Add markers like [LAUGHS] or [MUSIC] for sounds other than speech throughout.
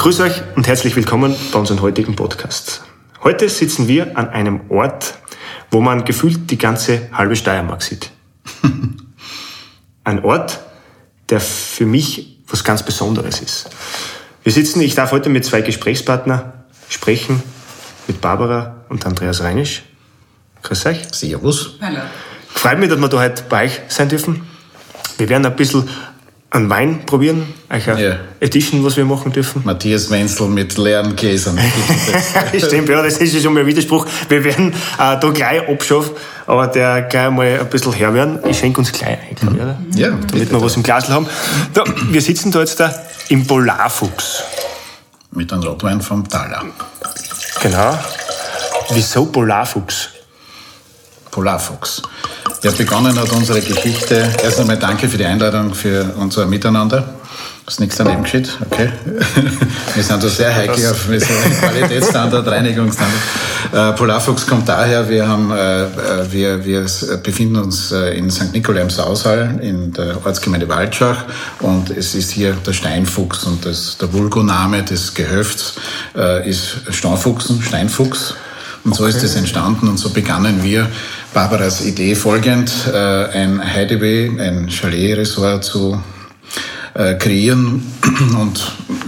Grüß euch und herzlich willkommen bei unserem heutigen Podcast. Heute sitzen wir an einem Ort, wo man gefühlt die ganze halbe Steiermark sieht. Ein Ort, der für mich was ganz Besonderes ist. Wir sitzen, ich darf heute mit zwei Gesprächspartnern sprechen, mit Barbara und Andreas Reinisch. Grüß euch. Servus. Hallo. Freut mich, dass wir da heute bei euch sein dürfen. Wir werden ein bisschen einen Wein probieren, euch eine Ja. Edition, was wir machen dürfen. Matthias Wenzel mit leeren Gläsern. [LAUGHS] Stimmt, ja, das ist ja schon mal ein Widerspruch. Wir werden äh, da gleich abschaffen, aber der gleich mal ein bisschen her werden. Ich schenke uns gleich ein, ich, oder? Ja, Damit bitte. wir was im Glas haben. Da, wir sitzen da jetzt da im Polarfuchs. mit einem Rotwein vom Thaler. Genau. Wieso Polarfuchs? Polarfuchs. Ja, begonnen hat unsere Geschichte. Erst einmal danke für die Einladung für unser Miteinander. Ist nichts daneben geschieht, okay. [LAUGHS] Wir sind da sehr heikel auf Qualitätsstandard, [LAUGHS] Reinigungsstandard. Äh, Polarfuchs kommt daher, wir, haben, äh, äh, wir, wir befinden uns in St. Nikolai im Sausal in der Ortsgemeinde Waldschach und es ist hier der Steinfuchs und das, der Vulgoname des Gehöfts äh, ist Steinfuchsen, Steinfuchs. Und so ist es entstanden und so begannen wir, Barbaras Idee folgend, äh, ein Hideaway, ein Chalet-Resort zu äh, kreieren und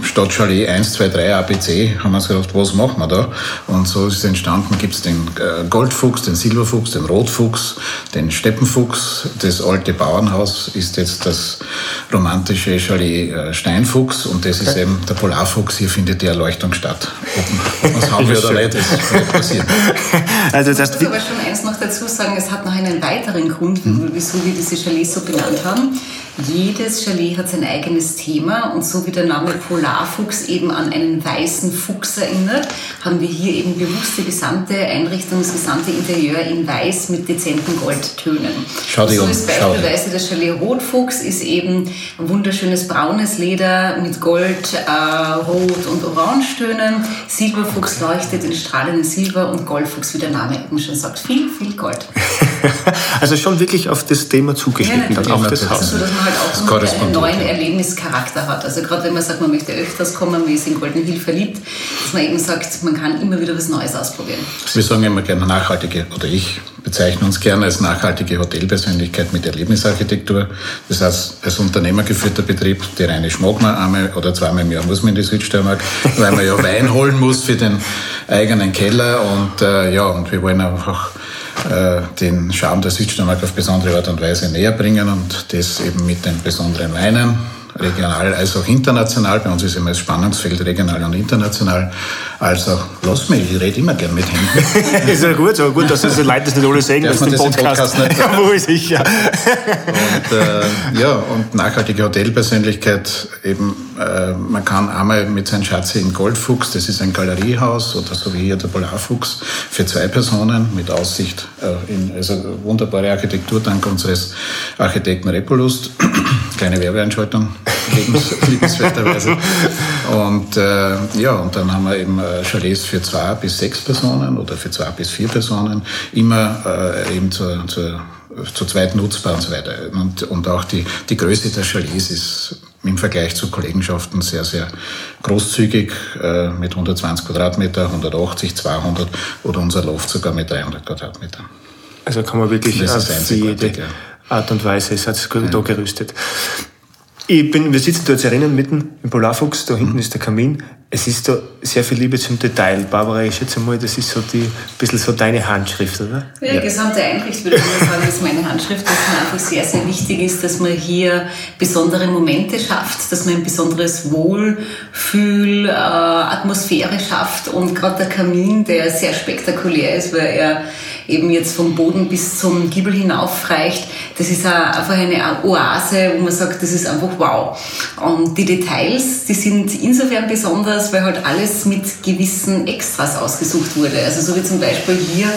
statt Chalet 1, 2, 3 ABC haben wir uns gedacht, was machen wir da? Und so ist es entstanden, gibt es den äh, Goldfuchs, den Silberfuchs, den Rotfuchs, den Steppenfuchs. Das alte Bauernhaus ist jetzt das romantische Chalet äh, Steinfuchs und das ist eben der Polarfuchs. Hier findet die Erleuchtung statt. Ob [LAUGHS] was haben wir oder nicht, das [LAUGHS] wird passieren. Also das Ich muss aber schon eins noch dazu sagen, es hat noch einen weiteren Grund, wieso wir diese Chalets so benannt haben. Jedes Chalet hat sein eigenes Thema und so wie der Name Polarfuchs eben an einen weißen Fuchs erinnert, haben wir hier eben bewusst die gesamte Einrichtung, das gesamte Interieur in weiß mit dezenten Goldtönen. Schau dich so um, ist beispielsweise das Chalet Rotfuchs ist eben ein wunderschönes braunes Leder mit Gold, äh, Rot und Orangetönen. Silberfuchs leuchtet in strahlendem Silber und Goldfuchs, wie der Name eben schon sagt, viel, viel Gold. [LAUGHS] also schon wirklich auf das Thema zugeschnitten, Ja, dann auf natürlich. das Haus. So dass man halt auch noch einen neuen. Erlebnischarakter hat. Also gerade wenn man sagt, man möchte öfters kommen, man ist in Golden Hill verliebt, dass man eben sagt, man kann immer wieder was Neues ausprobieren. Wir sagen immer gerne nachhaltige, oder ich bezeichne uns gerne als nachhaltige Hotelpersönlichkeit mit Erlebnisarchitektur. Das heißt, als unternehmergeführter Betrieb, die reine man einmal oder zweimal im Jahr muss man in die Südsteiermark, [LAUGHS] weil man ja Wein holen muss für den eigenen Keller und äh, ja, und wir wollen einfach äh, den Charme der Südsteiermark auf besondere Art und Weise näher bringen und das eben mit den besonderen Weinen regional als auch international. Bei uns ist immer das Spannungsfeld regional und international. Also, lass mich, ich rede immer gern mit Händen. [LAUGHS] ist ja gut, aber gut, dass das die Leute das nicht alle sehen, dass den im Podcast, Podcast nicht? [LAUGHS] ja, wohl sicher. Und, äh, ja, und nachhaltige Hotelpersönlichkeit eben, äh, man kann einmal mit seinem Schatz in Goldfuchs, das ist ein Galeriehaus oder so wie hier der Polarfuchs, für zwei Personen mit Aussicht, äh, in, also wunderbare Architektur dank unseres Architekten Repolust. Kleine Werbeeinschaltung, [LAUGHS] liebenswerterweise. Und äh, ja, und dann haben wir eben äh, Chalets für zwei bis sechs Personen oder für zwei bis vier Personen, immer äh, eben zur, zur zu zweit nutzbar und so weiter. Und, und auch die, die Größe der Chalets ist im Vergleich zu Kollegenschaften sehr, sehr großzügig, äh, mit 120 Quadratmeter, 180, 200 oder unser Loft sogar mit 300 Quadratmetern. Also kann man wirklich Das auf jede ja. Art und Weise ist es da gerüstet. Ich bin, wir sitzen da jetzt erinnern mitten im Polarfuchs, da Mhm. hinten ist der Kamin. Es ist da sehr viel Liebe zum Detail. Barbara, ich schätze mal, das ist so die, ein bisschen so deine Handschrift, oder? Ja, die gesamte Einrichtung, würde ich mal sagen, ist meine Handschrift, dass mir einfach sehr, sehr wichtig ist, dass man hier besondere Momente schafft, dass man ein besonderes Wohlfühl, äh, Atmosphäre schafft und gerade der Kamin, der sehr spektakulär ist, weil er eben jetzt vom Boden bis zum Giebel hinaufreicht. Das ist einfach eine Oase, wo man sagt, das ist einfach wow. Und die Details, die sind insofern besonders, weil halt alles mit gewissen Extras ausgesucht wurde. Also so wie zum Beispiel hier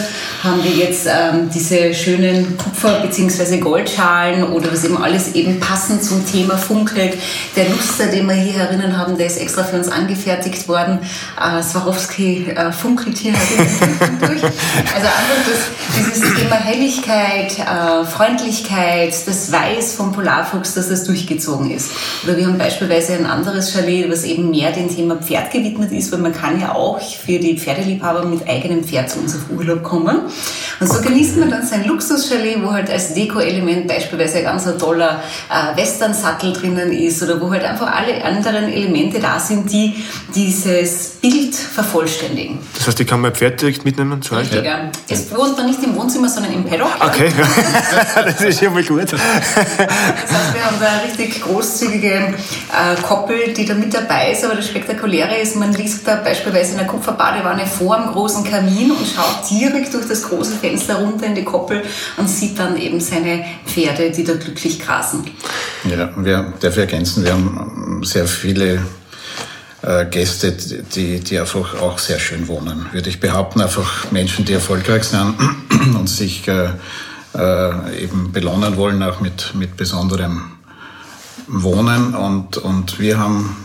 haben wir jetzt ähm, diese schönen Kupfer- bzw. Goldschalen oder was eben alles eben passend zum Thema funkelt. Der Luster, den wir hier herinnen haben, der ist extra für uns angefertigt worden. Äh, Swarovski äh, funkelt hier durch. Also einfach das, dieses Thema Helligkeit, äh, Freundlichkeit, das Weiß vom Polarfuchs, dass das durchgezogen ist. Oder wir haben beispielsweise ein anderes Chalet, was eben mehr dem Thema Pferd gewidmet ist, weil man kann ja auch für die Pferdeliebhaber mit eigenem Pferd zu uns auf Urlaub kommen. Und so genießt man dann sein Luxuschalet, wo halt als Deko-Element beispielsweise ein ganz toller äh, Western-Sattel drinnen ist oder wo halt einfach alle anderen Elemente da sind, die dieses Bild vervollständigen. Das heißt, ich kann mein Pferd direkt mitnehmen zu euch? Ja. Es wohnt dann nicht im Wohnzimmer, sondern im Paddock. Okay, [LAUGHS] [LAUGHS] das ist ja mal gut. Das heißt, wir haben da eine richtig großzügige äh, Koppel, die da mit dabei ist, aber das Spektakuläre ist, man liest da beispielsweise in der Kupferbadewanne vor dem großen Kamin und schaut direkt durch das große Fenster runter in die Koppel und sieht dann eben seine Pferde, die da glücklich grasen. Ja, wir dürfen ergänzen, wir haben sehr viele äh, Gäste, die, die einfach auch sehr schön wohnen, würde ich behaupten. Einfach Menschen, die erfolgreich sind [CLEARS THROAT] und sich äh, äh, eben belohnen wollen, auch mit, mit besonderem Wohnen. Und, und wir haben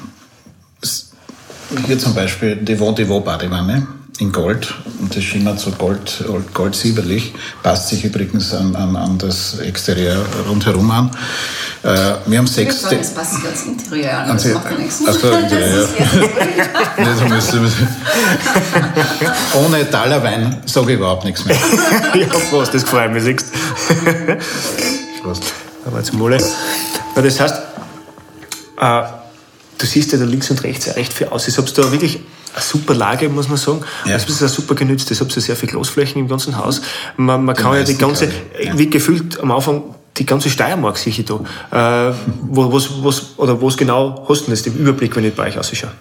hier zum Beispiel die Vaux-Badewanne in Gold und das schimmert so gold, goldsilberlich, passt sich übrigens an, an, an das Exterieur rundherum an. Äh, wir haben sechs... Sagen, das passt ganz Interieur an, das macht ja nichts. Also, [LAUGHS] Interieur. [LAUGHS] Ohne Talerwein sage ich überhaupt nichts mehr. [LAUGHS] ja, Prost, das gefreut mich, siehst Prost. Aber zum Wohle. Das heißt, äh, du siehst ja da links und rechts ja recht viel aus. Ich habe da wirklich eine super Lage, muss man sagen. Ja. Das ist ja super genützt. Das habt ihr sehr viele Großflächen im ganzen Haus. Man, man kann ja die ganze, wie gefühlt am Anfang die ganze Steiermark sehe ich da. Äh, wo, was, was, oder was genau hast du denn den Überblick, wenn ich bei euch ausschaue?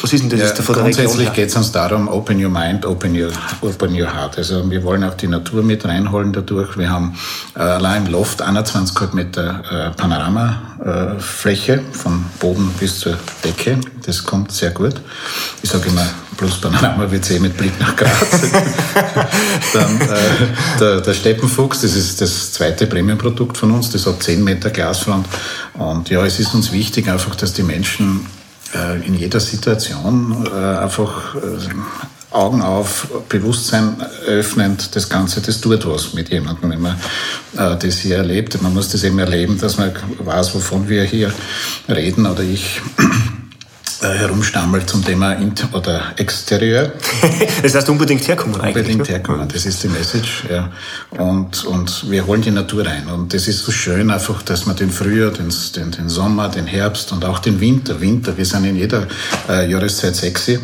Was ist denn das? Ja, ist grundsätzlich geht es uns darum, open your mind, open your, open your heart. Also wir wollen auch die Natur mit reinholen dadurch. Wir haben äh, allein im Loft 21 Meter äh, Panoramafläche äh, von Boden bis zur Decke. Das kommt sehr gut. Ich sage immer, plus Panorama-WC mit Blick nach Graz. [LAUGHS] Dann äh, der, der Steppenfuchs, das ist das zweite Premium-Produkt von uns. Das hat 10 Meter Glasfront. Und ja, es ist uns wichtig einfach, dass die Menschen äh, in jeder Situation äh, einfach äh, Augen auf, Bewusstsein öffnend, das Ganze, das tut was mit jemandem, wenn man das hier erlebt. Man muss das eben erleben, dass man weiß, wovon wir hier reden oder ich herumstammelt zum Thema Int oder Exterieur. [LAUGHS] das heißt unbedingt herkommen eigentlich. Unbedingt ne? herkommen, das ist die Message. Ja. Und, und wir holen die Natur rein. Und das ist so schön einfach, dass man den Frühjahr, den, den, den Sommer, den Herbst und auch den Winter, Winter, wir sind in jeder äh, Jahreszeit sexy.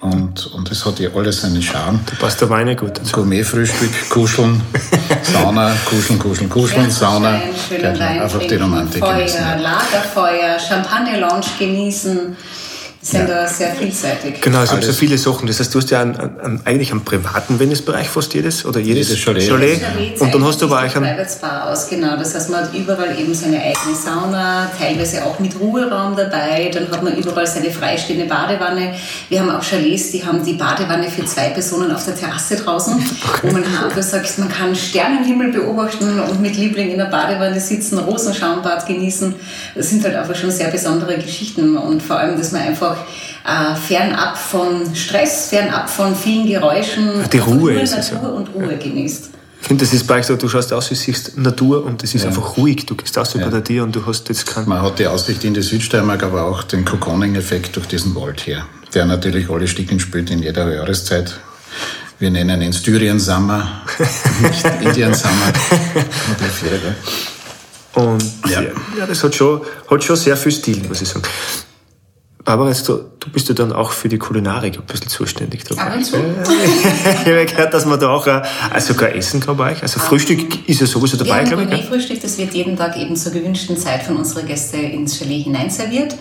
Und, und es hat ja alles seinen Charme. Du passt der Weine gut dazu. Gourmet-Frühstück, Kuscheln, [LAUGHS] Sauna, Kuscheln, Kuscheln, Kuscheln, Sauna. Einfach die Romantik Feuer, genießen. Lagerfeuer, Champagner-Lounge genießen sind ja. da sehr vielseitig. Genau, es gibt so viele Sachen. Das heißt, du hast ja einen, einen, eigentlich einen privaten Wellnessbereich fast jedes oder jedes, jedes Chalet. Chalet. Chalet und dann hast du aber auch einen Private Spa aus, genau. Das heißt, man hat überall eben seine eigene Sauna, teilweise auch mit Ruheraum dabei. Dann hat man überall seine freistehende Badewanne. Wir haben auch Chalets, die haben die Badewanne für zwei Personen auf der Terrasse draußen, okay. wo man einfach sagt, man kann Sternenhimmel beobachten und mit Liebling in der Badewanne sitzen, Rosenschaumbad genießen. Das sind halt einfach schon sehr besondere Geschichten und vor allem, dass man einfach einfach äh, fernab von Stress, fernab von vielen Geräuschen. Die Ruhe ist Natur es, ja. und Ruhe genießt. Ich finde, das ist bei euch so, du schaust aus, du siehst Natur und es ist ja. einfach ruhig. Du gehst aus über ja. dir und du hast jetzt keinen... Man hat die Aussicht in die Südsteiermark, aber auch den Kokoning-Effekt durch diesen Wald hier, der natürlich alle Sticken spielt in jeder Jahreszeit. Wir nennen ihn Styrien Summer, [LAUGHS] nicht Indian Summer. Und ja. ja, das hat schon, hat schon sehr viel Stil, muss ich sagen. Barbara, jetzt, du, du bist ja dann auch für die Kulinarik ein bisschen zuständig. Dabei. Zu. [LAUGHS] ich habe gehört, dass man da auch äh, sogar essen kann bei euch. Also Frühstück ist ja sowieso dabei, glaube ich. Gourmet-Frühstück, das wird jeden Tag eben zur gewünschten Zeit von unseren Gästen ins Chalet hineinserviert.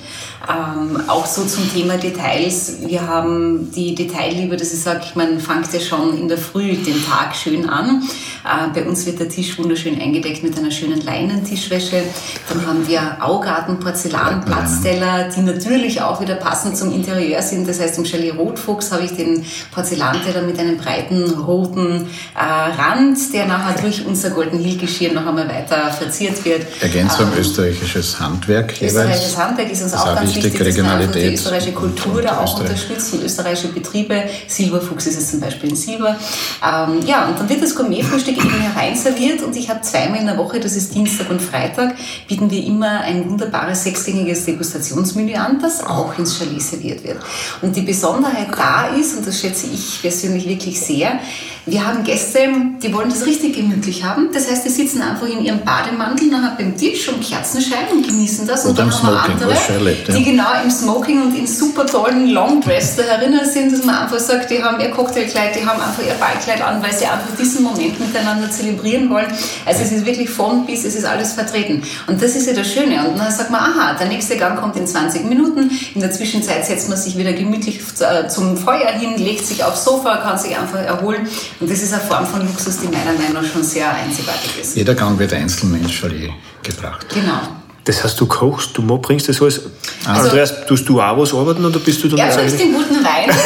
Ähm, auch so zum Thema Details. Wir haben die Detailliebe, dass ich sage, man fängt ja schon in der Früh den Tag schön an. Äh, bei uns wird der Tisch wunderschön eingedeckt mit einer schönen Leinentischwäsche. Dann haben wir Augarten, Porzellanplatzteller, die natürlich auch wieder passend zum Interieur sind. Das heißt, im Chalet Rotfuchs habe ich den Porzellanteller mit einem breiten roten äh, Rand, der nachher durch unser Golden Hill Geschirr noch einmal weiter verziert wird. Ergänzung Ähm, österreichisches Handwerk Österreichisches jeweils. Handwerk ist uns Das auch auch ganz wichtig, wichtig, dass wir die Regionalität österreichische Kultur und da auch Österreich. unterstützen, österreichische Betriebe. Silberfuchs ist es zum Beispiel in Silber. Ähm, ja, und dann wird das Gourmetfrühstück eben hereinserviert und ich habe zweimal in der Woche, das ist Dienstag und Freitag, bieten wir immer ein wunderbares sechsgängiges Degustationsmenü an, das auch ins Chalet serviert wird. Und die Besonderheit da ist, und das schätze ich persönlich wirklich sehr, wir haben Gäste, die wollen das richtig gemütlich haben. Das heißt, die sitzen einfach in ihrem Bademantel nachher beim Tisch und Kerzenschein und genießen das. Und Oder dann haben wir andere, erlebt, ja. die genau im Smoking und in super tollen Longdress da herinnen sind, dass man einfach sagt, die haben ihr Cocktailkleid, die haben einfach ihr Ballkleid an, weil sie einfach diesen Moment miteinander zelebrieren wollen. Also es ist wirklich von bis, es ist alles vertreten. Und das ist ja das Schöne. Und dann sagt man, aha, der nächste Gang kommt in 20 Minuten. In der Zwischenzeit setzt man sich wieder gemütlich äh, zum Feuer hin, legt sich aufs Sofa, kann sich einfach erholen. Und das ist eine Form von Luxus, die meiner Meinung nach schon sehr einzigartig ist. Jeder Gang wird einzeln ins Chalet gebracht. Genau. Das heißt, du kochst, du bringst das alles. Also- Andreas, tust du auch was arbeiten oder bist du dann jetzt trinkt eigentlich- den guten Wein. [LAUGHS]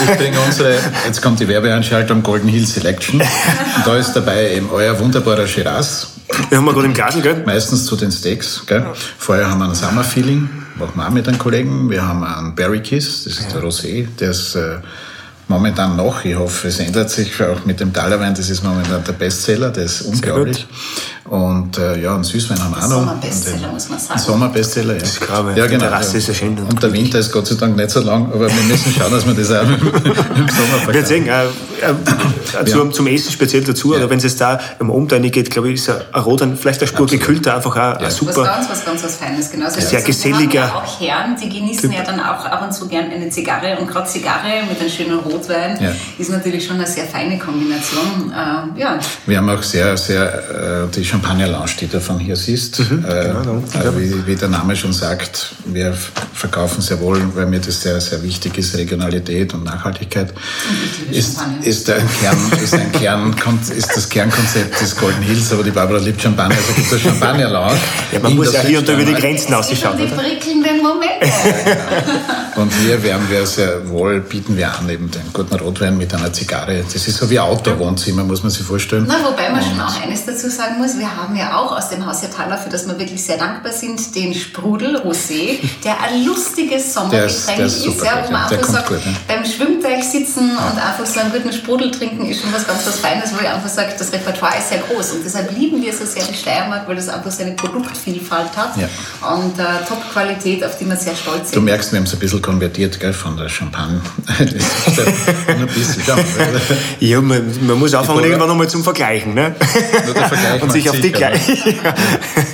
Ich bringe bring unsere, jetzt kommt die Werbeanschaltung Golden Hill Selection. Und da ist dabei eben euer wunderbarer Shiraz, Wir haben wir gerade im Glasl, gell? meistens zu den Steaks. Gell? Vorher haben wir einen Summer Feeling, machen wir auch mit einem Kollegen. Wir haben einen Berry Kiss, das ist der Rosé, der ist äh, momentan noch, ich hoffe, es ändert sich auch mit dem Talerwein, das ist momentan der Bestseller, der ist unglaublich. Und äh, ja, einen Süßwein haben wir auch noch. Sommerbestseller, muss man sagen. Sommerbestseller, ja. Das glaube ich. Ja, Die genau. Terrasse ist ja schön und Und der Winter ist Gott sei Dank nicht so lang, aber wir müssen schauen, dass wir das auch im, [LAUGHS] im Sommer Wir verkaufen. sehen, äh, äh, zum, zum Essen speziell dazu, oder wenn es jetzt da im Abend reingeht, glaube ich, ist ein ein Rotwein, vielleicht ein Spur Absolut. gekühlter, einfach auch ein Ja. Was super. ganz, was ganz was Feines, genau. Also Sehr geselliger Wir haben ja auch Herren, die genießen ja dann auch ab und zu gern eine Zigarre und gerade Zigarre mit einem schönen Rotwein Ja. ist natürlich schon eine sehr feine Kombination. Äh, ja, Wir haben auch sehr, sehr, äh, die Champagner Lounge, die du von hier siehst. äh, genau, äh, wie, wie der Name schon sagt, wir verkaufen sehr wohl, weil mir das sehr, sehr wichtig ist, Regionalität und Nachhaltigkeit. liebe Ist, ist, ein Kern, ist, ein Kern, ist das Kernkonzept des Golden Hills, aber die Barbara liebt Champagner, also gibt es Champagner Lounge. Ja, man muss ja hier und da über die. Grenzen ausschauen. die prickelnden Momente. Und hier werden wir sehr wohl, bieten wir an, eben den guten Rotwein mit einer Zigarre. Das ist so wie Outdoor-Wohnzimmer, muss man sich vorstellen. Na, wobei man schon auch eines dazu sagen muss, wir haben ja auch aus dem Haus Jatala, für das wir wirklich sehr dankbar sind, den Sprudel Rosé, der ein lustiges Der ist- Sommergetränk der ist, ist ja, wo man ja. Einfach sagt, gut, ja. beim Schwimmteich sitzen und einfach so einen guten Sprudel trinken, ist schon was ganz was Feines, wo ich einfach sage, das Repertoire ist sehr groß und deshalb lieben wir so sehr die Steiermark, weil das einfach seine Produktvielfalt hat Ja. und äh, Top-Qualität, auf die wir sehr stolz Du sind. merkst, wir haben es ein bisschen konvertiert gell, von der Champagne. [LAUGHS] Nur [LAUGHS] ein bisschen, ja. [LAUGHS] Ja, man, man muss anfangen, irgendwann nochmal zum Vergleichen, ne? Nur der Vergleich [LAUGHS] Und sich auf die ne? gleiche.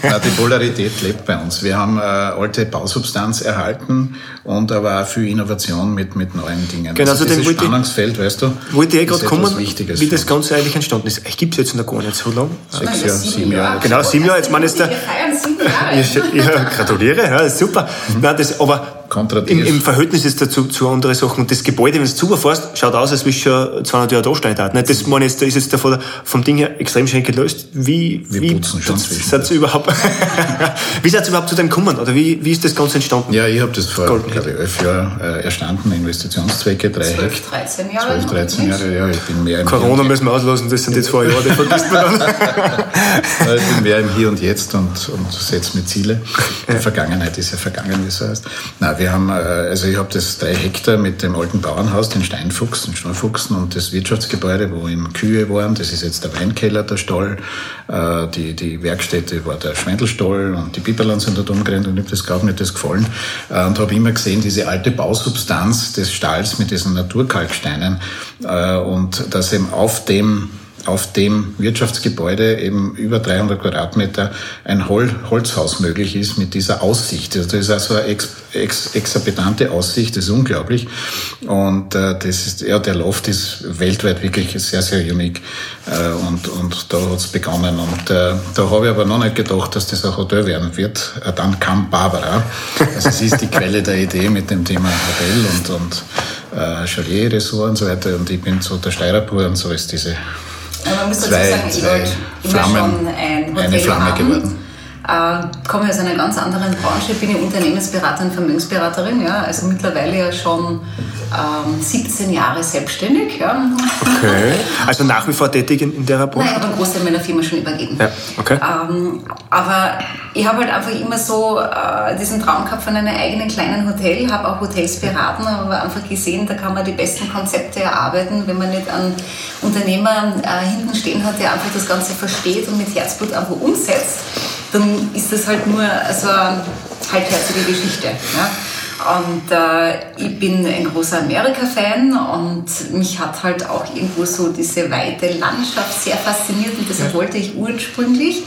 Ja, die Polarität lebt bei uns. Wir haben äh, alte Bausubstanz erhalten und aber auch viel Innovation mit, mit neuen Dingen. Genau, also also dem dieses Spannungsfeld, weißt du, Wollte ich eh ist gerade kommen, Wichtiges wie für das. Ganze eigentlich entstanden ist. Ich gibt es jetzt noch gar nicht so lange. Sechs Jahre, sieben Jahre. Genau, sieben Jahre. Jetzt meine ich. Ja, gratuliere, ja, ist super. Nein, das, aber Im, im Verhältnis ist dazu zu anderen Sachen. Und das Gebäude, wenn du super fährst, schaut aus, als wie's schon 200 Jahre da steht. Das meine ich, jetzt, ist jetzt davon, vom Ding her extrem schön gelöst. Wie, Wir wie, putzen schon seid überhaupt, [LAUGHS] wie seid ihr überhaupt zu dem gekommen? Oder wie, wie ist das Ganze entstanden? Ja, ich habe das vor, Golden glaube ich, elf Jahren äh, erstanden, Investitionszwecke, drei 12, Hektar. 13 Jahre. 12, 13 Jahre, ja, ich bin mehr im Corona müssen wir auslassen, das sind jetzt zwei Jahre, das vergisst man dann. [LAUGHS] Ich bin mehr im Hier und Jetzt und, und setze mir Ziele. Die Vergangenheit ist ja vergangen, wie es so heißt. Na, wir haben, äh, also ich habe das drei Hektar mit dem alten Bauernhaus, den Steinfuchs, den Steinfuchsen und das Wirtschaftsgebäude, wo in Kühe waren. Das ist jetzt der Weinkeller, der Stall. Äh, die, die Werkstätte war der Schwendelstall und die Piperland sind dort umgerannt und ich habe das gar nicht das gefallen. Äh, und habe immer gesehen, diese alte Bausubstanz des Stalls mit diesen Naturkalksteinen und dass eben auf dem auf dem Wirtschaftsgebäude eben über 300 Quadratmeter ein Hol Holzhaus möglich ist mit dieser Aussicht. Also das ist also eine ex ex exorbitante Aussicht, das ist unglaublich. Und äh, das ist, ja, der Loft ist weltweit wirklich sehr, sehr unique. Äh, und, und da hat's begonnen. Und äh, da habe ich aber noch nicht gedacht, dass das ein Hotel werden wird. Äh, dann kam Barbara. Also sie ist die Quelle der Idee mit dem Thema Hotel und, und äh, Chalet-Ressort und so weiter. Und ich bin so der Steirerpur und so ist diese man muss zwei, dazu sagen, ich zwei wollte immer Flammen, schon ein Hotel eine Flamme haben. geworden. Äh, komme aus einer ganz anderen Branche, bin ja Unternehmensberaterin, Vermögensberaterin, ja, also mittlerweile ja schon ähm, 17 Jahre selbstständig. Ja. Okay. Also nach wie vor tätig in, in der Nein, Branche? ich habe einen Großteil meiner Firma schon übergeben. Ja, okay. Ähm, aber ich habe halt einfach immer so äh, diesen Traum gehabt von einem eigenen kleinen Hotel, habe auch Hotels beraten, aber einfach gesehen, da kann man die besten Konzepte erarbeiten, wenn man nicht einen Unternehmer äh, hinten stehen hat, der einfach das Ganze versteht und mit Herzblut einfach umsetzt, dann ist das halt nur so eine halbherzige Geschichte. Ja? Und äh, ich bin ein großer Amerika-Fan und mich hat halt auch irgendwo so diese weite Landschaft sehr fasziniert und deshalb wollte ich ursprünglich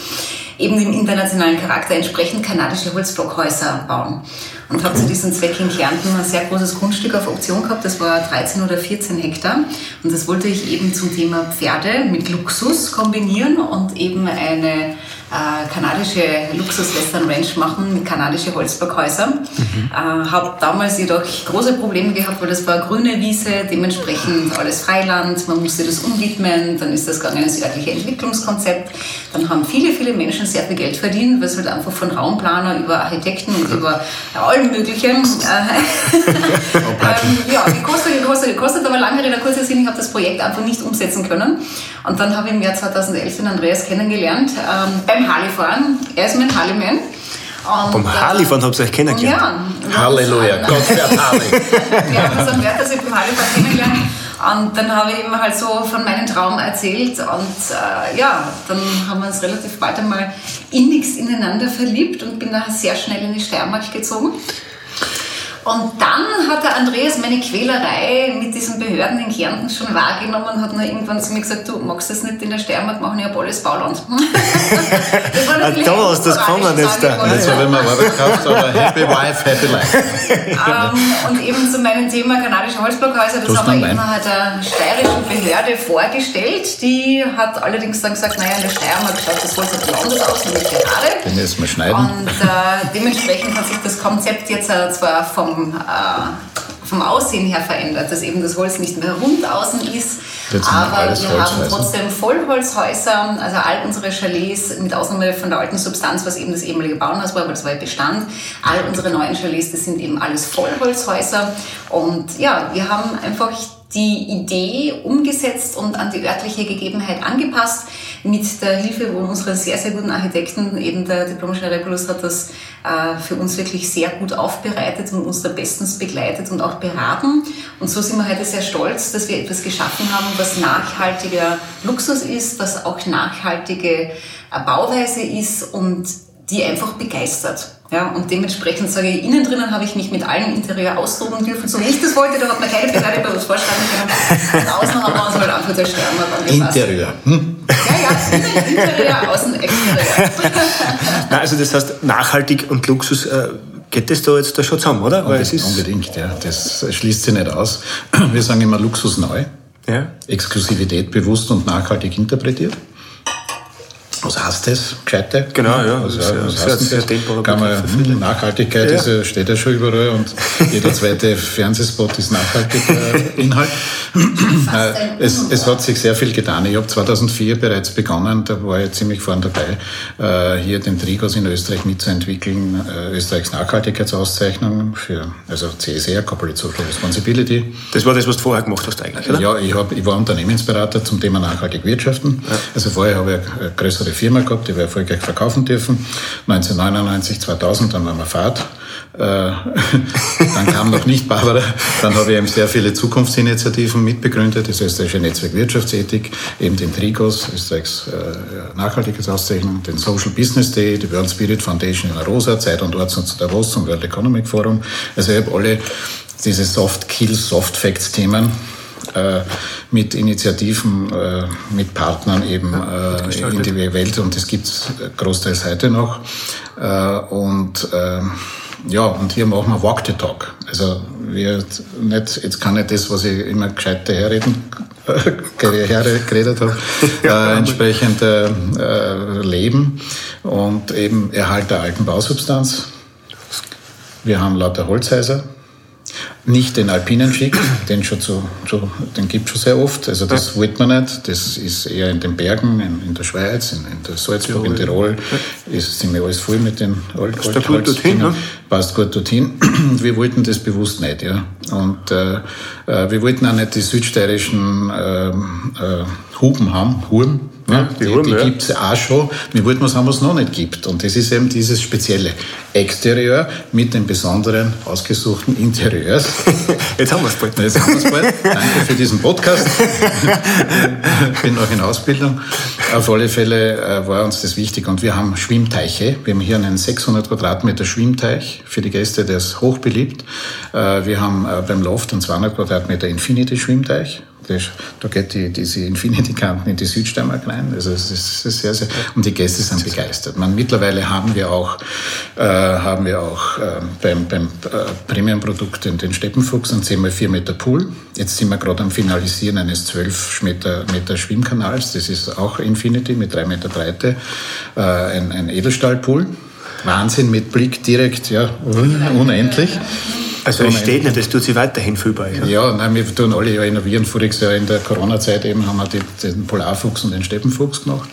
eben dem internationalen Charakter entsprechend kanadische Holzblockhäuser bauen. Und habe zu diesem Zweck in Kärnten ein sehr großes Grundstück auf Option gehabt, das war 13 oder 14 Hektar. Und das wollte ich eben zum Thema Pferde mit Luxus kombinieren und eben eine äh, kanadische Luxus-Western Ranch machen mit kanadische Holzblockhäuser. Äh, habe damals jedoch große Probleme gehabt, weil das war grüne Wiese, dementsprechend alles Freiland, man musste das umwidmen, dann ist das gegangen ins örtliche Entwicklungskonzept. Dann haben viele, viele Menschen sehr viel Geld verdient, weil es halt einfach von Raumplaner über Architekten und über allem möglichen äh, [LAUGHS] ähm, ja, gekostet, gekostet, gekostet, aber lange Rede, kurzer Sinn, ich habe das Projekt einfach nicht umsetzen können. Und dann habe ich im Jahr 2011 den Andreas kennengelernt ähm, beim Harley-Fahren. Er ist mein Harley-Man. Und, Beim Harley-Fahren habt ihr euch kennengelernt? Ja. Halleluja, Gott fährt [LAUGHS] Harley. Wir haben uns am Wörthersee beim Harley-Fahren kennengelernt. Und dann habe ich ihm halt so von meinem Traum erzählt. Und äh, ja, dann haben wir uns relativ bald einmal innigst ineinander verliebt und bin nachher sehr schnell in die Steiermark gezogen. Und dann hat der Andreas meine Quälerei mit diesen Behörden in Kärnten schon wahrgenommen und hat nur irgendwann zu mir gesagt, du magst das nicht in der Steiermark machen, ich habe alles Bauland. [LAUGHS] das war natürlich Ah, da hast du das das sage ich da. mal. Jetzt habe ich mir Arbeit gekauft, aber Happy Wife, Happy Life. Ähm, und eben zu meinem Thema kanadische Holzblockhäuser, das haben wir eben halt der steirischen Behörde vorgestellt. Die hat allerdings dann gesagt, naja, in der Steiermark schaut das Holz bisschen anders aus, nämlich gerade. Den jetzt mal schneiden. Und äh, dementsprechend hat sich das Konzept jetzt äh, zwar vom, äh, vom Aussehen her verändert, dass eben das Holz nicht mehr rund außen ist, Jetzt aber wir haben Holzhäuser. trotzdem Vollholzhäuser, also all unsere Chalets, mit Ausnahme von der alten Substanz, was eben das ehemalige Bauernhaus war, weil das war Bestand, all unsere neuen Chalets, das sind eben alles Vollholzhäuser. Und ja, wir haben einfach die Idee umgesetzt und an die örtliche Gegebenheit angepasst. Mit der Hilfe von unseren sehr, sehr guten Architekten, eben der Diplom-Ingenieur Regulus hat das äh, für uns wirklich sehr gut aufbereitet und uns da bestens begleitet und auch beraten. Und so sind wir heute sehr stolz, dass wir etwas geschaffen haben, was nachhaltiger Luxus ist, was auch nachhaltige äh, Bauweise ist und die einfach begeistert. Ja, und dementsprechend sage ich, innen drinnen habe ich mich mit allem Interieur austoben dürfen, so wie ich das wollte, da hat man keine Behörde bei uns vorschreiben können. Und außen haben wir uns halt einfach der angepasst. Interieur. Hm? Ja, ja, innen Interieur, außen Exterieur. [LAUGHS] Na, also das heißt, nachhaltig und Luxus, äh, geht das da jetzt da schon zusammen, oder? Weil es ist, Unbedingt, ja. Das schließt sich nicht aus. Wir sagen immer Luxus neu. ja. Exklusivität bewusst und nachhaltig interpretiert. Was heißt das? Gescheite? Genau, ja. Was, ja was sehr- heißt sehr das? Kann man, hm, Nachhaltigkeit Ja. ist ja, steht ja schon überall und [LAUGHS] jeder zweite Fernsehspot ist nachhaltig äh, Inhalt. Äh, es, es hat sich sehr viel getan. Ich habe 2004 bereits begonnen, da war ich ziemlich vorne dabei, äh, hier den Trigos in Österreich mitzuentwickeln, äh, Österreichs Nachhaltigkeitsauszeichnung für, also CSR, Corporate Social Responsibility. Das war das, was du vorher gemacht hast eigentlich, oder? Ja, ich, hab, ich war Unternehmensberater zum Thema nachhaltig wirtschaften. Also vorher habe ich eine größere Firma gehabt, die wir erfolgreich verkaufen dürfen. 1999, 2000, dann waren wir Fahrt. Äh, [LAUGHS] dann kam noch nicht Barbara. Dann habe ich eben sehr viele Zukunftsinitiativen mitbegründet, das österreichische Netzwerk Wirtschaftsethik, eben den Trigos, Österreichs äh, Nachhaltigkeitsauszeichnung, den Social Business Day, die World Spirit Foundation in Arosa, Zeit und Ort zu Davos zum World Economic Forum. Also ich habe alle diese Soft Kill, Soft Facts Themen äh, mit Initiativen, äh, mit Partnern eben äh, in die Welt und das gibt es großteils heute noch. Äh, und äh, ja, und hier machen wir Walk the Talk. Also wir nicht, jetzt kann ich das, was ich immer gescheit herreden [LAUGHS] geredet habe, [LAUGHS] äh, entsprechend äh, leben und eben Erhalt der alten Bausubstanz. Wir haben lauter Holzhäuser, nicht den alpinen Schick, den, schon zu, zu, den gibt es schon sehr oft. Also das ja. wollte man nicht. Das ist eher in den Bergen, in, in der Schweiz, in, in der Salzburg, in Tirol. Ist sind wir alles voll mit den Alt Passt gut dorthin, ne? Passt gut dorthin. [CLEARS THROAT] Wir wollten das bewusst nicht. Ja. Und äh, äh wir wollten auch nicht die südsteirischen ähm, äh, Huben haben, Huben, ja, die, die, die gibt es auch schon. Wir wollten was haben, was es noch nicht gibt. Und das ist eben dieses spezielle Exterieur mit den besonderen, ausgesuchten Interieurs. [LAUGHS] Jetzt haben wir es bald. Jetzt haben wir es bald. [LAUGHS] Danke für diesen Podcast. Ich bin noch in Ausbildung. Auf alle Fälle äh, war uns das wichtig. Und wir haben Schwimmteiche. Wir haben hier einen 600 Quadratmeter Schwimmteich für die Gäste, der ist hochbeliebt. Äh, wir haben äh, beim Loft einen 200 Quadratmeter Infinity Schwimmteich da geht die, diese Infinity-Kanten in die Südsteiermark rein. Also es ist sehr, sehr, und die Gäste sind begeistert. Man, mittlerweile haben wir auch, äh, haben wir auch äh, beim, beim äh, Premium-Produkt den, den Steppenfuchs, einen 10x4 Meter Pool. Jetzt sind wir gerade am Finalisieren eines 12 Meter, Meter Schwimmkanals. Das ist auch Infinity mit drei Meter Breite. Äh, ein, ein Edelstahlpool. Wahnsinn mit Blick direkt, ja, unendlich. Also es steht nicht, es tut sich weiterhin viel bei. Ja, ja nein, wir tun alle ja innovieren. Voriges Jahr in der Corona-Zeit eben haben wir die, den Polarfuchs und den Steppenfuchs gemacht.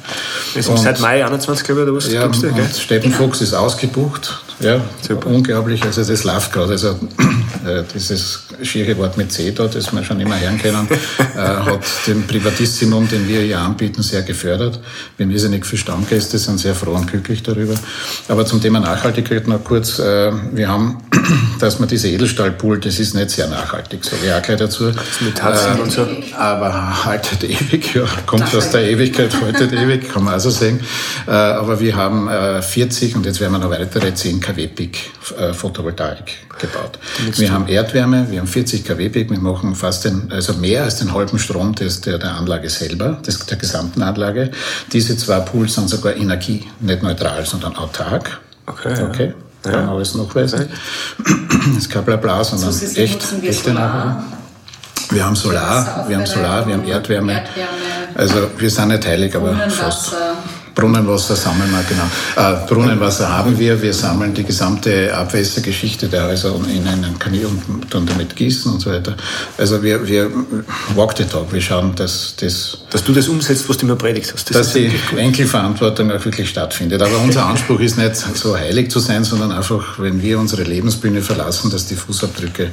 Also seit Mai 21, glaube ich, oder was? Ja, und Steppenfuchs ist ausgebucht. Ja, Super. unglaublich. Also das läuft gerade. Also äh, dieses schiere Wort mit C da, das wir schon immer hören können, [LAUGHS] äh, hat den Privatissimum, den wir hier anbieten, sehr gefördert. Wir Wir nicht für Stammgäste, sind sehr froh und glücklich darüber. Aber zum Thema Nachhaltigkeit noch kurz. Äh, wir haben, [CLEARS THROAT] dass man diese Edelstahlpool, das ist nicht sehr nachhaltig, sage ich auch gleich dazu. Äh, und so. Aber haltet ewig, ja, kommt aus der Ewigkeit, [LAUGHS] haltet ewig, kann man also sagen. Äh, aber wir haben 40 und jetzt werden wir noch weitere 10 kW Peak Photovoltaik gebaut. Wir haben Erdwärme, wir haben 40 kW Peak, wir machen fast den, also mehr als den halben Strom des, der, der Anlage selber, des, der gesamten Anlage. Diese zwei Pools sind sogar Energie, nicht neutral, sondern autark. Okay. okay. Ja. Kann man alles nachweisen. Das ist kein Blabla, sondern so echt, echte Nachweise. Wir haben Solar, wir haben Solar, wir haben Erdwärme. Erdwärme. Also wir sind nicht heilig, aber fast. Brunnenwasser sammeln wir, genau. Äh, Brunnenwasser haben wir. Wir sammeln die gesamte Abwässergeschichte der Häuser in einen Kanal und dann damit gießen und so weiter. Also wir, wir walk the talk. Wir schauen, dass das... Dass du das umsetzt, was du immer predigt hast. Das dass die Enkelverantwortung auch wirklich stattfindet. Aber unser [LAUGHS] Anspruch ist nicht so heilig zu sein, sondern einfach, wenn wir unsere Lebensbühne verlassen, dass die Fußabdrücke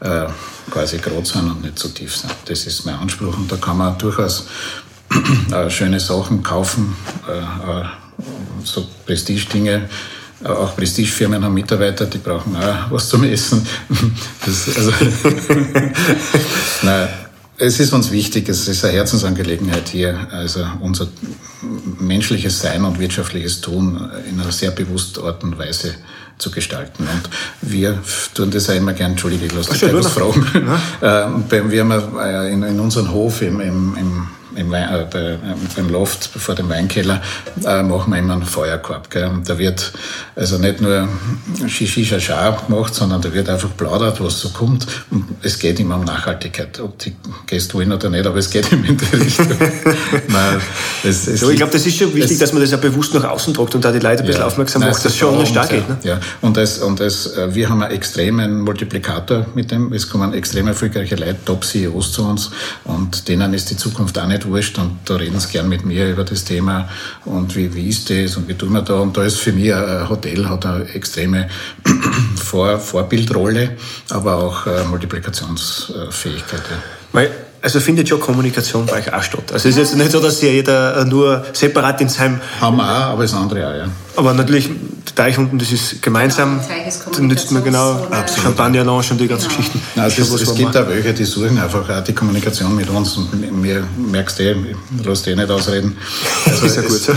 äh, quasi gerade sind und nicht zu so tief sind. Das ist mein Anspruch und da kann man durchaus äh, schöne Sachen kaufen, äh, äh, so Prestige-Dinge. Auch Prestigefirmen haben Mitarbeiter, die brauchen auch was zum Essen. [LAUGHS] Das, also, [LAUGHS] Nein, es ist uns wichtig, es ist eine Herzensangelegenheit hier, also unser menschliches Sein und wirtschaftliches Tun in einer sehr bewussten Art und Weise zu gestalten. Und wir tun das auch immer gern, Entschuldige, ich lasse dich was fragen. Ja. wir haben in, in unserem Hof im, im, im im Wein, äh, bei, beim Loft vor dem Weinkeller äh, machen wir immer einen Feuerkorb. Gell? Und da wird also nicht nur Shishisha gemacht, sondern da wird einfach plaudert, was so kommt. Und es geht immer um Nachhaltigkeit, ob die Gäste wollen oder nicht, aber es geht immer in die Richtung. [LAUGHS] Nein, es, es ja, ich glaube, das ist schon wichtig, es, dass man das ja bewusst nach außen tragt und da die Leute ein bisschen ja, aufmerksam macht, dass schon stark geht. Ne? Ja, und, das, und das, äh, wir haben einen extremen Multiplikator mit dem. Es kommen extrem erfolgreiche Leute, Top-CEOs zu uns und denen ist die Zukunft auch nicht wurscht und da reden sie gern mit mir über das Thema und wie, wie ist das und wie tun wir da. Und da ist für mich ein Hotel hat eine extreme [CLEARS THROAT] Vor Vorbildrolle, aber auch äh, Multiplikationsfähigkeit. Weil also findet schon Kommunikation bei euch auch statt. Also es ist jetzt nicht so, dass jeder nur separat in seinem... Haben wir auch, aber das andere auch, ja. Aber natürlich, der Teich unten, das ist gemeinsam. Genau, da nützt man genau Absolut. Champagner Lounge und die ganzen Genau. Geschichten. Nein, es, was, es gibt auch welche, die suchen einfach auch die Kommunikation mit uns und mir merkst du eh, lass dich eh nicht ausreden. [LAUGHS] Also ist ja gut es- [LAUGHS] so.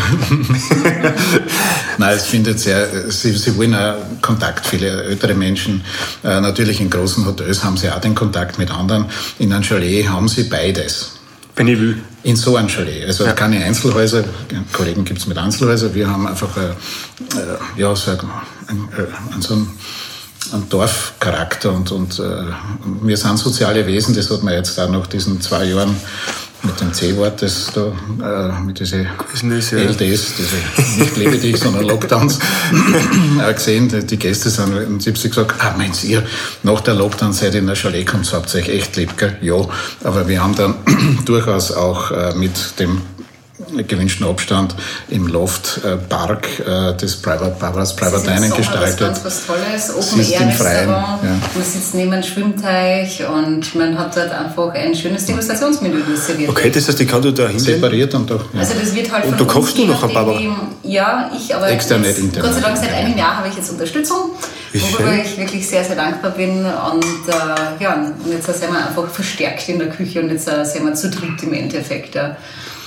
Nein, es findet sehr, sie, sie wollen auch Kontakt, viele ältere Menschen. Äh, natürlich in großen Hotels haben sie auch den Kontakt mit anderen. In einem Chalet haben sie beides. Wenn ich will. In so einem Chalet. Also Ja. keine Einzelhäuser, Kollegen gibt es mit Einzelhäusern. Wir haben einfach äh, äh, ja, so ein, äh, an so einem einen Dorfcharakter und, und äh, wir sind soziale Wesen, das hat man jetzt auch nach diesen zwei Jahren mit dem C-Wort, das da, äh, mit diesen. LDs, diese nicht lebe dich, sondern Lockdowns, auch gesehen, die- Gäste sind, und hab sie gesagt, ah, meint ihr, nach der Lockdown seid ihr in der Chalet kommt, so habt ihr euch echt lieb, gell? Ja, aber wir haben dann [CLEARS THROAT] durchaus auch äh, mit dem gewünschten Abstand im Loft äh, Park äh, des Private Barbers Private Dining gestaltet. Ganz was Tolles, Sie ist im Freien, Open-Air-Restaurant. ja. Man sitzt neben einem Schwimmteich und man hat dort einfach ein schönes Degustationsmenü das serviert. Okay, das heißt, ich kann du da hingehen. Separiert und doch. Ja. Also das wird halt Und von du uns, kochst du noch Barbara? wie- Ja, ich, aber Extern, jetzt, nicht intern. Gott sei Dank seit einem Jahr habe ich jetzt Unterstützung, worüber schön. ich wirklich sehr, sehr dankbar bin. Und äh, ja, und jetzt sind wir einfach verstärkt in der Küche und jetzt äh, sind wir zu dritt im Endeffekt. Ja.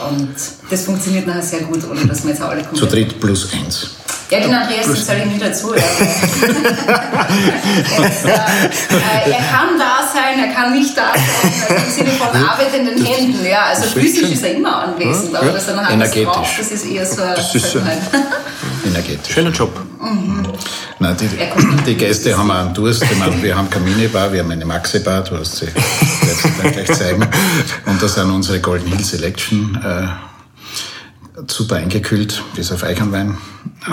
Und das funktioniert nachher sehr gut, ohne dass wir jetzt alle Zu komplett dritt plus eins. Ja, den Andreas den soll ich nie dazu. Er, [LAUGHS] äh, äh, er kann da sein, er kann nicht da sein, also im Sinne von arbeitenden Händen. Ja, also physisch ist er immer anwesend, aber dass er nachher alles Energetisch. braucht, das ist eher so Das ist, Seltenheit. [LAUGHS] Energetisch. Schöner Job. Nein, die, die Gäste haben auch einen Durst. Ich meine, wir haben keine Minibar, wir haben eine Maxi-Bar, du hast sie jetzt dann gleich zeigen. Und da sind unsere Golden Hill Selection äh, super eingekühlt, bis auf Eichernwein. Äh,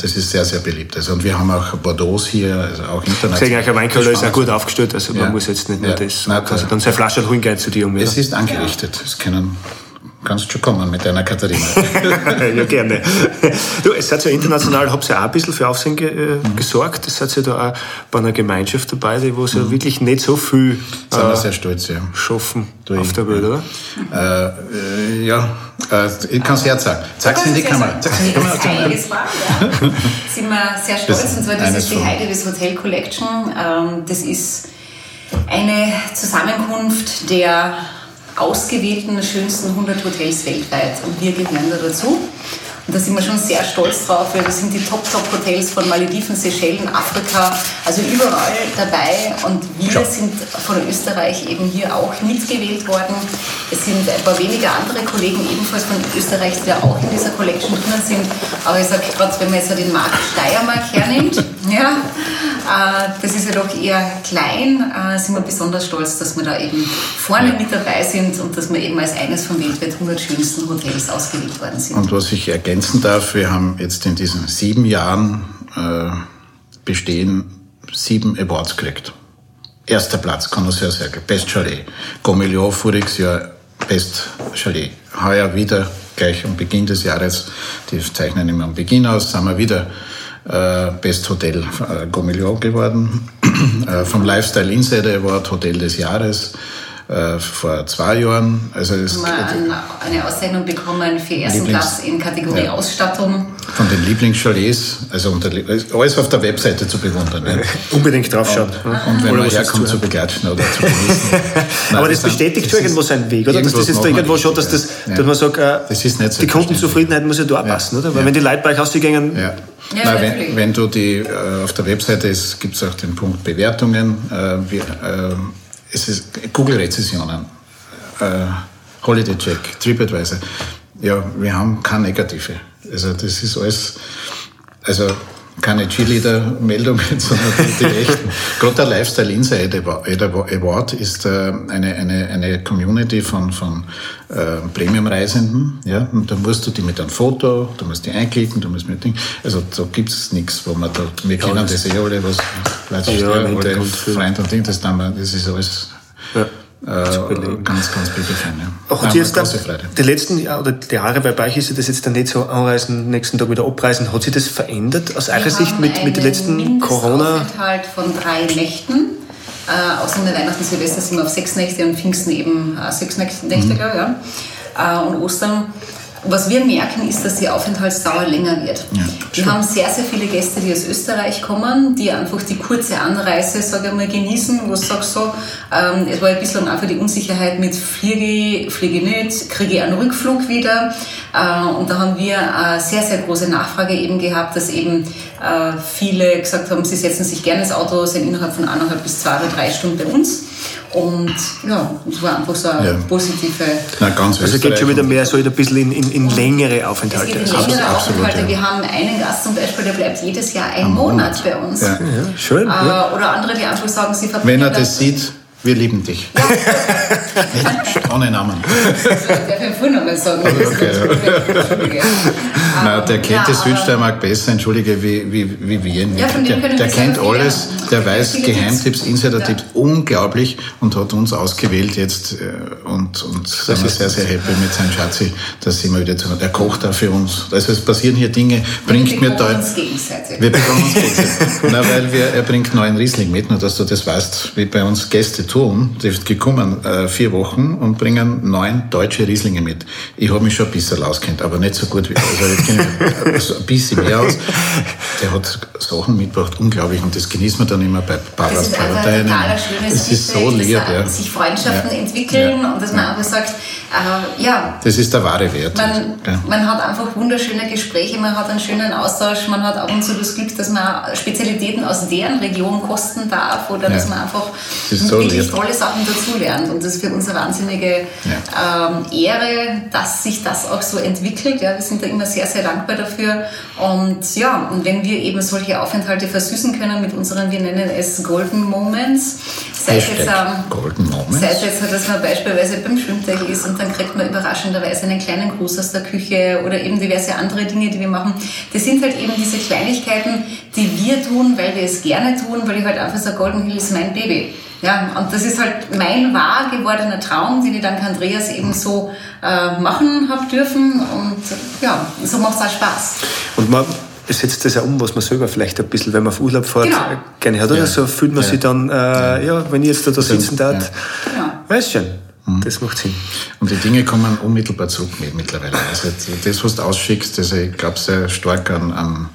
das ist sehr, sehr beliebt. Also, und wir haben auch Bordeaux hier, also auch international. Deswegen ein Weinkeller ist auch gut aufgestellt. Also man Ja. muss jetzt nicht nur Ja. das. Nein, Man da- dann seine Flasche holen gehen zu dir um. Es ist angerichtet. Es können, kannst schon kommen mit deiner Katharina. [LAUGHS] ja, gerne. Du, es seid ja international, habt ihr auch ein bisschen für Aufsehen ge äh, Mhm. gesorgt. Es seid ja da auch bei einer Gemeinschaft dabei, die wo es ja wirklich nicht so viel sind wir äh, sehr stolz, ja. schaffen Du, auf der Welt, oder? Äh, äh, ja, äh, ich kann es herz sagen. Zeig's in die Kamera. Zeig's in die Kamera. Einiges war, ja. [LAUGHS] Sind wir sehr stolz. Das ist Und zwar, das ist die Heidewies Hotel Collection. Ähm, Das ist eine Zusammenkunft der ausgewählten schönsten 100 Hotels weltweit. Und wir gehören da dazu. Und da sind wir schon sehr stolz drauf, weil das sind die Top-Top-Hotels von Malediven, Seychellen, Afrika, also überall dabei. Und wir Schau. sind von Österreich eben hier auch mitgewählt worden. Es sind ein paar weniger andere Kollegen ebenfalls von Österreich, die da auch in dieser Collection drinnen sind. Aber ich sage gerade, wenn man jetzt den Markt Steiermark hernimmt, ja, äh, das ist ja doch eher klein, äh, sind wir besonders stolz, dass wir da eben vorne mit dabei sind und dass wir eben als eines von weltweit 100 schönsten Hotels ausgewählt worden sind. Und was ich ergänzen darf, wir haben jetzt in diesen sieben Jahren äh, bestehen sieben Awards gekriegt. Erster Platz, Connoisseur Circle, Best Chalet. Gomillon voriges Jahr Best Chalet. Heuer wieder, gleich am Beginn des Jahres, die zeichnen immer am Beginn aus, sind wir wieder äh, Best Hotel äh, Gomillon geworden. [CLEARS THROAT] äh, vom Lifestyle Insider Award Hotel des Jahres äh, vor zwei Jahren. Also es, Wir haben eine Auszeichnung bekommen für ersten Lieblings- Platz in Kategorie Ja. Ausstattung. von den Lieblingschalets, also unter, alles auf der Webseite zu bewundern. Ja. [LAUGHS] Unbedingt draufschauen. Und wenn Oder man herkommt, zu begleiten oder zu [LAUGHS] genießen. Nein, Aber das bestätigt schon irgendwo seinen Weg, oder? Dass das ist da irgendwo schon, dass, das, ja. dass man sagt, äh, Das ist nicht die. Kundenzufriedenheit muss ja da Ja. passen, oder? Weil Ja. wenn die Leute bei euch rausgehen, Ja. Ja, Nein, wenn, wenn du die äh, auf der Webseite ist, gibt es auch den Punkt Bewertungen. Äh, wir, äh, es ist Google-Rezessionen, äh, Holiday Check, TripAdvisor. Ja, wir haben keine negative. Also das ist alles, also keine Cheerleader-Meldungen, [LAUGHS] sondern die, die echten. Gerade der Lifestyle Insider Award ist äh, eine, eine, eine Community von, von äh, Premium-Reisenden. Ja? Und da musst du die mit einem Foto, du musst die einklicken, du musst mit Ding. Also da gibt's nichts, wo man da, wir kennen das- eh alle, was Leute, Ja, ja, Freund und Ding, das, dann, das ist alles ja. Äh, ganz, ganz bitterfein. Ja. Hat Nein, sie jetzt dann, große Freude. die letzten Jahre oder die Jahre, weil bei euch ist ja das jetzt dann nicht so anreisen, nächsten Tag wieder abreisen, hat sich das verändert aus eurer Sicht mit, mit den letzten Corona? Mindestaufenthalt von drei Nächten. Äh, außer der Weihnachten, Silvester sind wir auf sechs Nächte und Pfingsten eben äh, sechs Nächte, Nächte Mhm. glaube ich, ja. Äh, und Ostern. Was wir merken, ist, dass die Aufenthaltsdauer länger wird. Ja, wir haben sehr, sehr viele Gäste, die aus Österreich kommen, die einfach die kurze Anreise, sage ich mal, genießen, wo du sagst so, ähm, es war ein bisschen einfach die Unsicherheit mit Fliege, fliege nicht, kriege ich einen Rückflug wieder. Äh, und da haben wir eine sehr, sehr große Nachfrage eben gehabt, dass eben äh, viele gesagt haben, sie setzen sich gerne ins Auto, sind innerhalb von eineinhalb bis zwei oder drei Stunden bei uns und ja, es war einfach so eine ja. positive. Na, ganz also geht schon wieder mehr so ein bisschen in, in, in längere Aufenthalte. Es geht in längere absolut, Aufenthalte. Ja. Wir haben einen Gast zum Beispiel, der bleibt jedes Jahr einen Monat, Monat bei uns. Ja. schön. Äh, oder andere, die einfach sagen, sie verbringen. Wenn er das sieht, wir lieben dich. Ja. [LAUGHS] Ohne Namen. Der will Vornamen sagen. Okay. Nein, der kennt ja, die Südsteiermark besser, entschuldige, wie, wie, wie wir. Ja, von dem der der kennt alles, der weiß Geheimtipps, Insider-Tipps ja. unglaublich und hat uns ausgewählt jetzt äh, und, und sind wir sehr, sehr happy mit seinem Schatzi, dass wir wieder zu Er kocht da für uns. Also es passieren hier Dinge, bringt mir da... Uns gegenseitig. Wir bekommen uns gegenseitig. Na, weil wir, er bringt neuen Riesling mit, nur dass du das weißt, wie bei uns Gäste tun tun, die sind gekommen äh, vier Wochen und bringen neun deutsche Rieslinge mit. Ich habe mich schon ein bisschen auskennt, aber nicht so gut wie also also ein bisschen mehr aus. Der hat Sachen mitgebracht, unglaublich, und das genießt man dann immer bei Paras Parteien. Es ist so lieb, ja. Sich Freundschaften ja. entwickeln ja. und dass man einfach sagt, äh, ja. Das ist der wahre Wert. Man, man hat einfach wunderschöne Gespräche, man hat einen schönen Austausch, man hat ab und zu das Glück, dass man Spezialitäten aus deren Region kosten darf oder dass man einfach so wirklich tolle Sachen dazulernt. Und das ist für uns eine wahnsinnige ähm, Ehre, dass sich das auch so entwickelt. Ja, wir sind da immer sehr, sehr dankbar dafür. Und ja, und wenn wir eben solche Aufenthalte versüßen können mit unseren, wir nennen es Golden Moments, sei es jetzt, ähm, Golden Moments. Sei es jetzt, dass man beispielsweise beim Schwimmteich ist und dann kriegt man überraschenderweise einen kleinen Gruß aus der Küche oder eben diverse andere Dinge, die wir machen. Das sind halt eben diese Kleinigkeiten, die wir tun, weil wir es gerne tun, weil ich halt einfach so Golden Hill ist mein Baby. Ja, und das ist halt mein wahr gewordener Traum, den ich dank Andreas eben so äh, machen habe dürfen. Und ja, so macht es auch Spaß. Und man setzt das ja um, was man selber vielleicht ein bisschen, wenn man auf Urlaub fährt, genau. gerne hat. Oder ja. so fühlt man ja. sich dann, äh, ja. wenn ich jetzt da, da sitzen darf, ja. genau. weißt schon. Mhm. Das macht Sinn. Und die Dinge kommen unmittelbar zurück mittlerweile. Also das, was du ausschickst, also ich glaube sehr stark an, an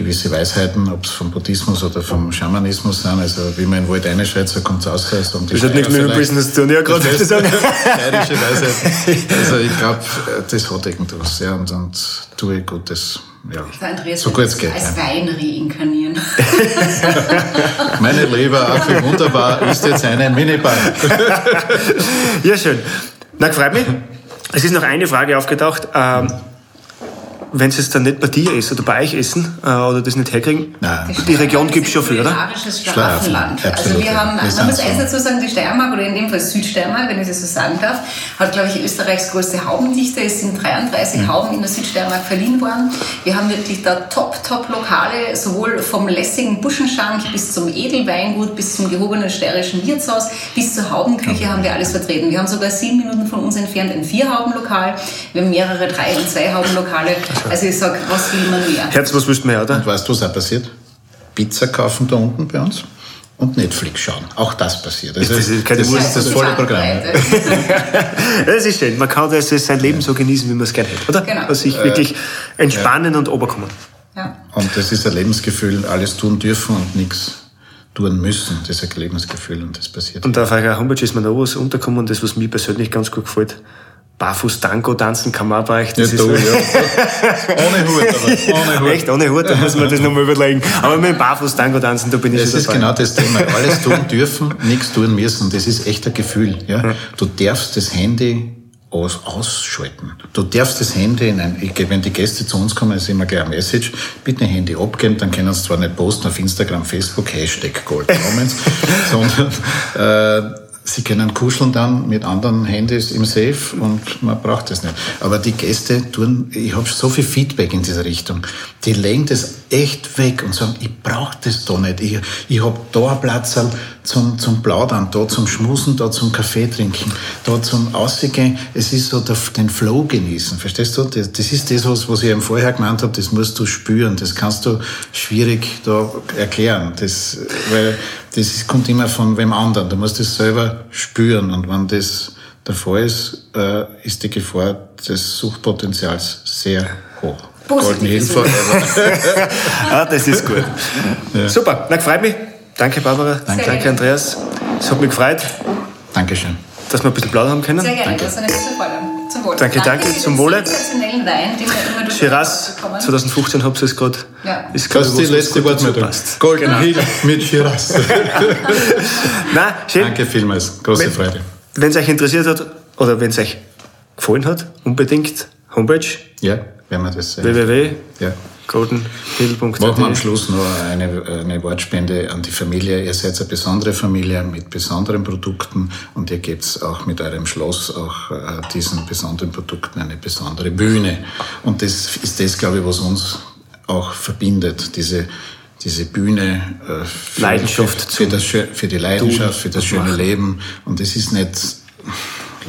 gewisse Weisheiten, ob es vom Buddhismus oder vom Schamanismus sind. Also wie man in den Wald reinschreit, so kommt es aus. Um das hat nichts mit dem Business zu tun, ja, gerade zu sagen. [LAUGHS] Steirische Weisheiten. Also ich glaube, das hat irgendwas. Ja, und, und tue Gutes. Ja, Andreas so gut es geht. Als ja. Wein reinkarnieren. [LAUGHS] [LAUGHS] Meine Leber, auch wie wunderbar, ist jetzt eine Minibar. ja, schön. Na, freut mich. Es ist noch eine Frage aufgetaucht. Ähm, wenn sie es dann nicht bei dir ist oder bei euch essen äh, oder das nicht herkriegen, Nein. die Region gibt es schon viel, oder? Schlaraffenland. Also wir haben, man muss eins dazu sagen, die Steiermark oder in dem Fall Südsteiermark, wenn ich das so sagen darf, hat, glaube ich, Österreichs größte Haubendichte. Es sind 33 mhm. Hauben in der Südsteiermark verliehen worden. Wir haben wirklich da top, top Lokale, sowohl vom lässigen Buschenschank bis zum Edelweingut, bis zum gehobenen steirischen Wirtshaus, bis zur Haubenküche haben wir alles vertreten. Wir haben sogar sieben Minuten von uns entfernt ein Vier-Hauben-Lokal. Wir haben mehrere Drei- und Zwei-Hauben-Lokale. Also ich sage, was will man mehr? Herz, was willst du mehr, oder? Und weißt du, was auch passiert? Pizza kaufen da unten bei uns und Netflix schauen. Auch das passiert. Also das, ist, das, ist das volle [LAUGHS] Programm. das ist schön. Man kann das, sein Leben so genießen, wie man es gerne hätte, oder? Genau. Also sich wirklich entspannen ja. und oberkommen. Ja. Und das ist ein Lebensgefühl, alles tun dürfen und nichts tun müssen. Das ist ein Lebensgefühl und das passiert. Und auf eurer Homepage ist mir noch was untergekommen, und das, was mir persönlich ganz gut gefällt. Barfuß-Tango tanzen kann man bei euch. Das ja, ist du, ja. ohne Hut, aber [LAUGHS] ohne Hut. Echt, ohne Hut, da muss man das nochmal überlegen. Aber mit dem Barfuß-Tango tanzen, da bin ich Das ist dabei. genau das Thema. Alles tun dürfen, nichts tun müssen. Das ist echt ein Gefühl. Ja? Du darfst das Handy aus, ausschalten. Du darfst das Handy in ein, wenn die Gäste zu uns kommen, ist immer gleich ein Message, bitte ein Handy abgeben, dann können sie zwar nicht posten auf Instagram, Facebook, Hashtag Gold Comments, [LAUGHS] sondern äh, Sie können kuscheln dann mit anderen Handys im Safe und man braucht das nicht. Aber die Gäste tun, ich habe so viel Feedback in dieser Richtung. Die legen das echt weg und sagen, ich brauche das da nicht. Ich, ich habe da einen Platz zum, zum Plaudern, da zum Schmusen, da zum Kaffee trinken, da zum Ausgehen. Es ist so der, den Flow genießen, verstehst du? Das, das ist das, was, was ich eben vorher gemeint habe, das musst du spüren. Das kannst du schwierig da erklären. Das, weil das kommt immer von wem anderen. Du musst es selber spüren und wenn das der Fall ist, äh, ist die Gefahr des Suchtpotenzials sehr hoch. Golden Hill forever. ah, das ist gut. Ja. Super, na, freut mich. Danke, Barbara. Danke, Danke Andreas. Es hat mich gefreut. Dankeschön. Dass wir ein bisschen plaudern haben können. Sehr gerne, danke. das ist eine gute Freude. Zum Wohl. Danke, danke, danke zum Wohle. Wein, Shiraz 2015 habt ihr es gerade. Ja. Ist das ist die letzte Wortmeldung. Golden genau. Hill mit Shiraz. [LAUGHS] Nein, schön. Danke vielmals, große wenn, Freude. Wenn es euch interessiert hat oder wenn es euch gefallen hat, unbedingt Homepage. Ja, wenn man das sehen. www. Ja. Machen wir am Schluss noch eine, eine Wortspende an die Familie. Ihr seid eine besondere Familie mit besonderen Produkten und ihr gebt auch mit eurem Schloss auch äh, diesen besonderen Produkten eine besondere Bühne. Und das ist das, glaube ich, was uns auch verbindet, diese, diese Bühne äh, für, Leidenschaft für, für, das, für die Leidenschaft, für das schöne Leben. Und es ist nicht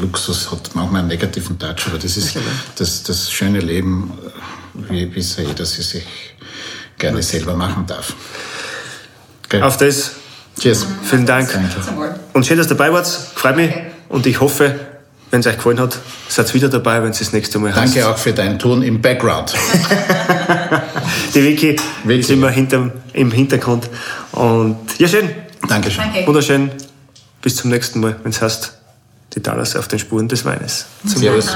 Luxus, hat manchmal einen negativen Touch, aber das ist das, das schöne Leben wie, wie es jeder sich gerne selber machen darf. Okay. Auf das. Cheers. Vielen Dank. Danke. Und schön, dass ihr dabei wart. Freut mich. Und ich hoffe, wenn es euch gefallen hat, seid ihr wieder dabei, wenn es das nächste Mal Danke auch für dein Tun im Background. [LAUGHS] Die Vicky, Vicky. ist immer hinterm, im Hintergrund. Und ja, schön. Dankeschön. Danke. Wunderschön. Bis zum nächsten Mal, wenn es heißt, die Dallas auf den Spuren des Weines. Zum Servus.